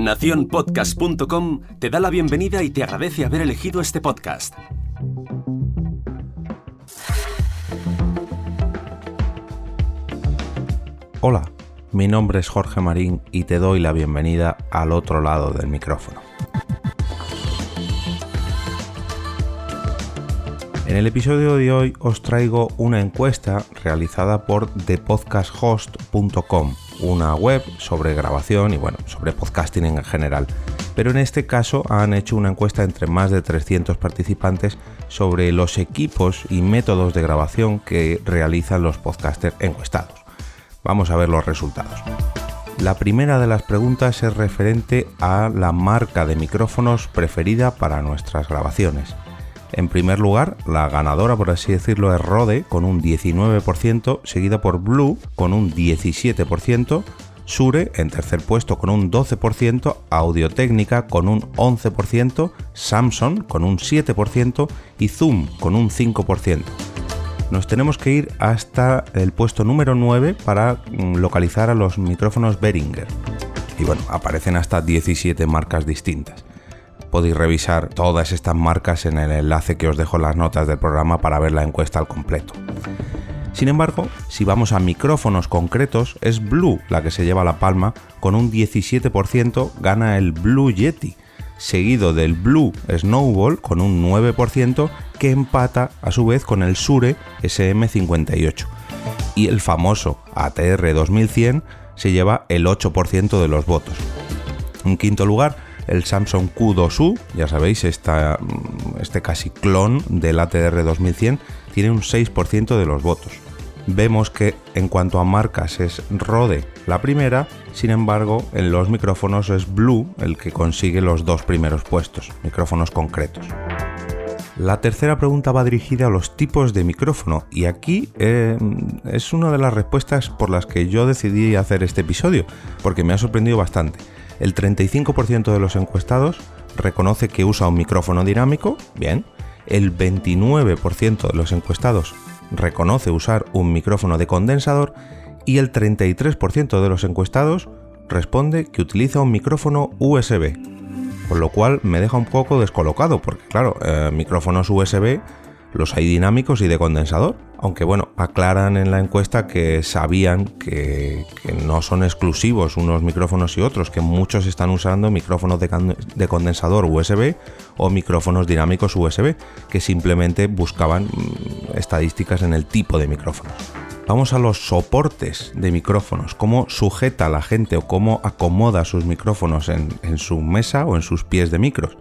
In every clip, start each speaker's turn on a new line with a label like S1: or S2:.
S1: Naciónpodcast.com te da la bienvenida y te agradece haber elegido este podcast.
S2: Hola, mi nombre es Jorge Marín y te doy la bienvenida al otro lado del micrófono. En el episodio de hoy os traigo una encuesta realizada por thepodcasthost.com, una web sobre grabación y bueno, sobre podcasting en general. Pero en este caso han hecho una encuesta entre más de 300 participantes sobre los equipos y métodos de grabación que realizan los podcasters encuestados. Vamos a ver los resultados. La primera de las preguntas es referente a la marca de micrófonos preferida para nuestras grabaciones. En primer lugar, la ganadora, por así decirlo, es Rode con un 19%, seguida por Blue con un 17%, Sure en tercer puesto con un 12%, Audio Técnica con un 11%, Samsung con un 7% y Zoom con un 5%. Nos tenemos que ir hasta el puesto número 9 para mm, localizar a los micrófonos Behringer. Y bueno, aparecen hasta 17 marcas distintas podéis revisar todas estas marcas en el enlace que os dejo en las notas del programa para ver la encuesta al completo. Sin embargo, si vamos a micrófonos concretos, es Blue la que se lleva la palma, con un 17% gana el Blue Yeti, seguido del Blue Snowball con un 9% que empata a su vez con el Sure SM58. Y el famoso ATR 2100 se lleva el 8% de los votos. En quinto lugar, el Samsung Q2U, ya sabéis, mm, este casi clon del ATR 2100, tiene un 6% de los votos. Vemos que en cuanto a marcas es Rode la primera, sin embargo en los micrófonos es Blue el que consigue los dos primeros puestos, micrófonos concretos. La tercera pregunta va dirigida a los tipos de micrófono y aquí eh, es una de las respuestas por las que yo decidí hacer este episodio, porque me ha sorprendido bastante el 35% de los encuestados reconoce que usa un micrófono dinámico, bien, el 29% de los encuestados reconoce usar un micrófono de condensador y el 33% de los encuestados responde que utiliza un micrófono USB. Con lo cual me deja un poco descolocado, porque claro, eh, micrófonos USB los hay dinámicos y de condensador. Aunque bueno, aclaran en la encuesta que sabían que, no son exclusivos unos micrófonos y otros, que muchos están usando micrófonos de, de, condensador USB o micrófonos dinámicos USB, que simplemente buscaban mm, estadísticas en el tipo de micrófonos. Vamos a los soportes de micrófonos, cómo sujeta la gente o cómo acomoda sus micrófonos en su mesa o en sus pies de micros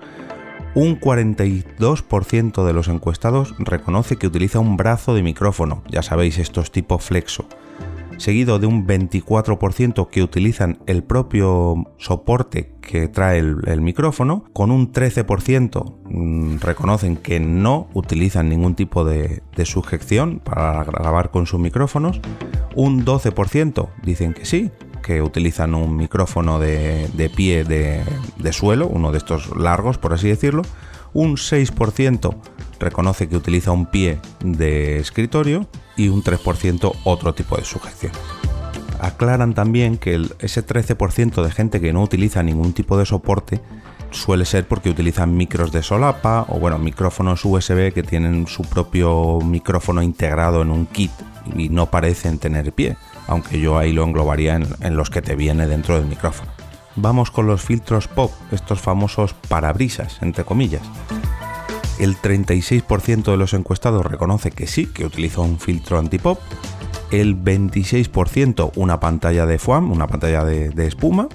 S2: un 42% de los encuestados reconoce que utiliza un brazo de micrófono, ya sabéis, estos tipo flexo, seguido de un 24% que utilizan el propio soporte que trae el, micrófono, con un 13% mm, reconocen que no utilizan ningún tipo de, de sujeción para grabar con sus micrófonos, un 12% dicen que sí, que utilizan un micrófono de, pie de, suelo, uno de estos largos por así decirlo, un 6% reconoce que utiliza un pie de escritorio y un 3% otro tipo de sujeción. Aclaran también que ese 13% de gente que no utiliza ningún tipo de soporte suele ser porque utilizan micros de solapa o bueno, micrófonos USB que tienen su propio micrófono integrado en un kit y no parecen tener pie aunque yo ahí lo englobaría en, los que te viene dentro del micrófono. Vamos con los filtros pop, estos famosos parabrisas, entre comillas. El 36% de los encuestados reconoce que sí, que utiliza un filtro antipop. El 26% una pantalla de foam, una pantalla de, espuma.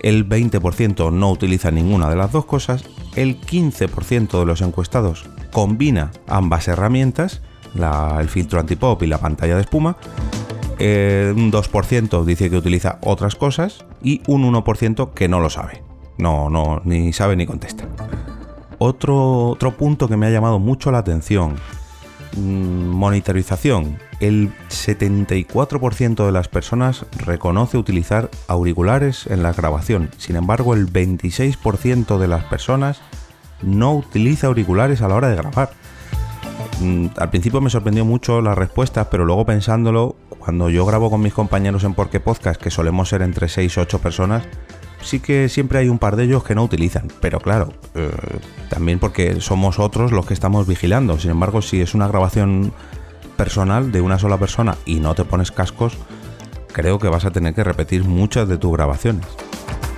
S2: El 20% no utiliza ninguna de las dos cosas. El 15% de los encuestados combina ambas herramientas, el filtro antipop y la pantalla de espuma eh, un 2% dice que utiliza otras cosas y un 1% que no lo sabe. No, no, ni sabe ni contesta. Otro, otro punto que me ha llamado mucho la atención, mm, monitorización. El 74% de las personas reconoce utilizar auriculares en la grabación. Sin embargo, el 26% de las personas no utiliza auriculares a la hora de grabar. Mm, al principio me sorprendió mucho las respuestas, pero luego pensándolo, cuando yo grabo con mis compañeros en Porque Podcast, que solemos ser entre 6 o 8 personas, sí que siempre hay un par de ellos que no utilizan, pero claro, eh, también porque somos otros los que estamos vigilando. Sin embargo, si es una grabación personal de una sola persona y no te pones cascos, creo que vas a tener que repetir muchas de tus grabaciones.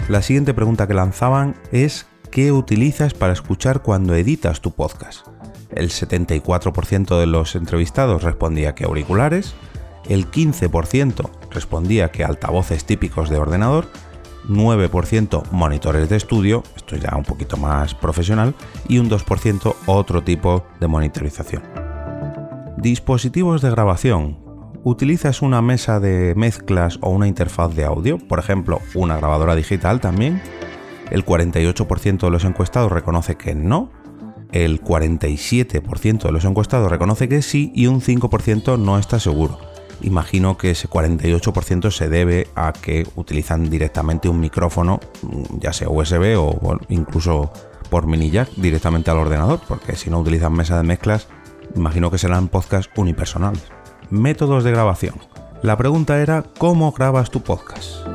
S2: La siguiente pregunta que lanzaban es ¿qué utilizas para escuchar cuando editas tu podcast? El 74% de los entrevistados respondía que auriculares, el 15% respondía que altavoces típicos de ordenador 9% monitores de estudio, esto ya un poquito más profesional, y un 2% otro tipo de monitorización. Dispositivos de grabación. ¿Utilizas una mesa de mezclas o una interfaz de audio? Por ejemplo, una grabadora digital también. El 48% de los encuestados reconoce que no. El 47% de los encuestados reconoce que sí y un 5% no está seguro imagino que ese 48% se debe a que utilizan directamente un micrófono, mm, ya sea USB o incluso por mini jack directamente al ordenador, porque si no utilizan mesa de mezclas, imagino que serán podcasts unipersonales. Métodos de grabación. La pregunta era ¿cómo grabas tu podcast?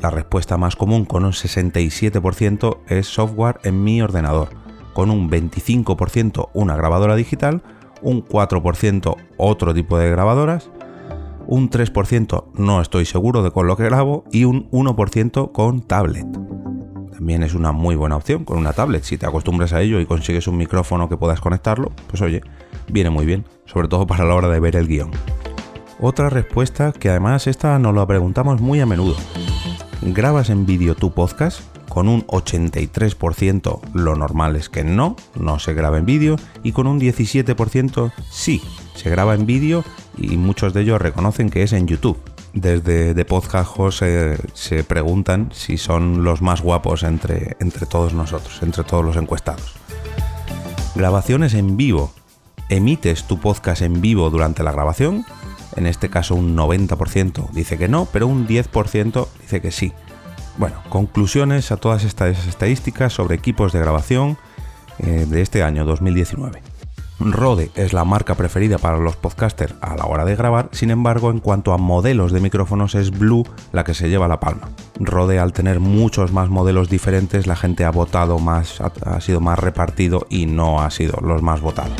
S2: La respuesta más común con un 67% es software en mi ordenador, con un 25% una grabadora digital, un 4% otro tipo de grabadoras un 3% no estoy seguro de con lo que grabo y un 1% con tablet. También es una muy buena opción con una tablet. Si te acostumbras a ello y consigues un micrófono que puedas conectarlo, pues oye, viene muy bien, sobre todo para la hora de ver el guion. Otra respuesta que además esta nos la preguntamos muy a menudo. ¿Grabas en vídeo tu podcast? Con un 83% lo normal es que no, no se graba en vídeo y con un 17% sí, se graba en vídeo y muchos de ellos reconocen que es en YouTube. Desde The Podcast se, se preguntan si son los más guapos entre, entre todos nosotros, entre todos los encuestados. Grabaciones en vivo. ¿Emites tu podcast en vivo durante la grabación? En este caso un 90% dice que no, pero un 10% dice que sí. Bueno, conclusiones a todas estas estadísticas sobre equipos de grabación eh, de este año 2019. Rode es la marca preferida para los podcasters a la hora de grabar, sin embargo, en cuanto a modelos de micrófonos es Blue la que se lleva la palma. Rode al tener muchos más modelos diferentes, la gente ha votado más, ha, sido más repartido y no ha sido los más votados.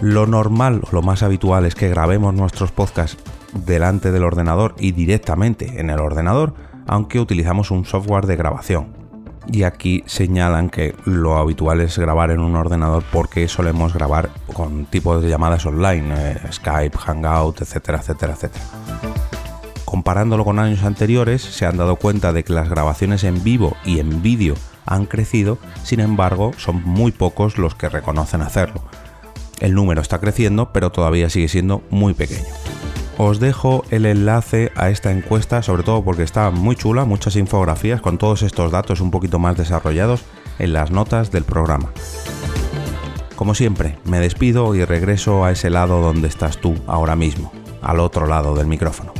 S2: Lo normal, lo más habitual es que grabemos nuestros podcasts delante del ordenador y directamente en el ordenador, aunque utilizamos un software de grabación, y aquí señalan que lo habitual es grabar en un ordenador porque solemos grabar con tipos de llamadas online, eh, Skype, Hangout, etcétera, etcétera, etcétera. Comparándolo con años anteriores, se han dado cuenta de que las grabaciones en vivo y en vídeo han crecido, sin embargo, son muy pocos los que reconocen hacerlo. El número está creciendo, pero todavía sigue siendo muy pequeño. Os dejo el enlace a esta encuesta, sobre todo porque está muy chula, muchas infografías con todos estos datos un poquito más desarrollados en las notas del programa. Como siempre, me despido y regreso a ese lado donde estás tú ahora mismo, al otro lado del micrófono.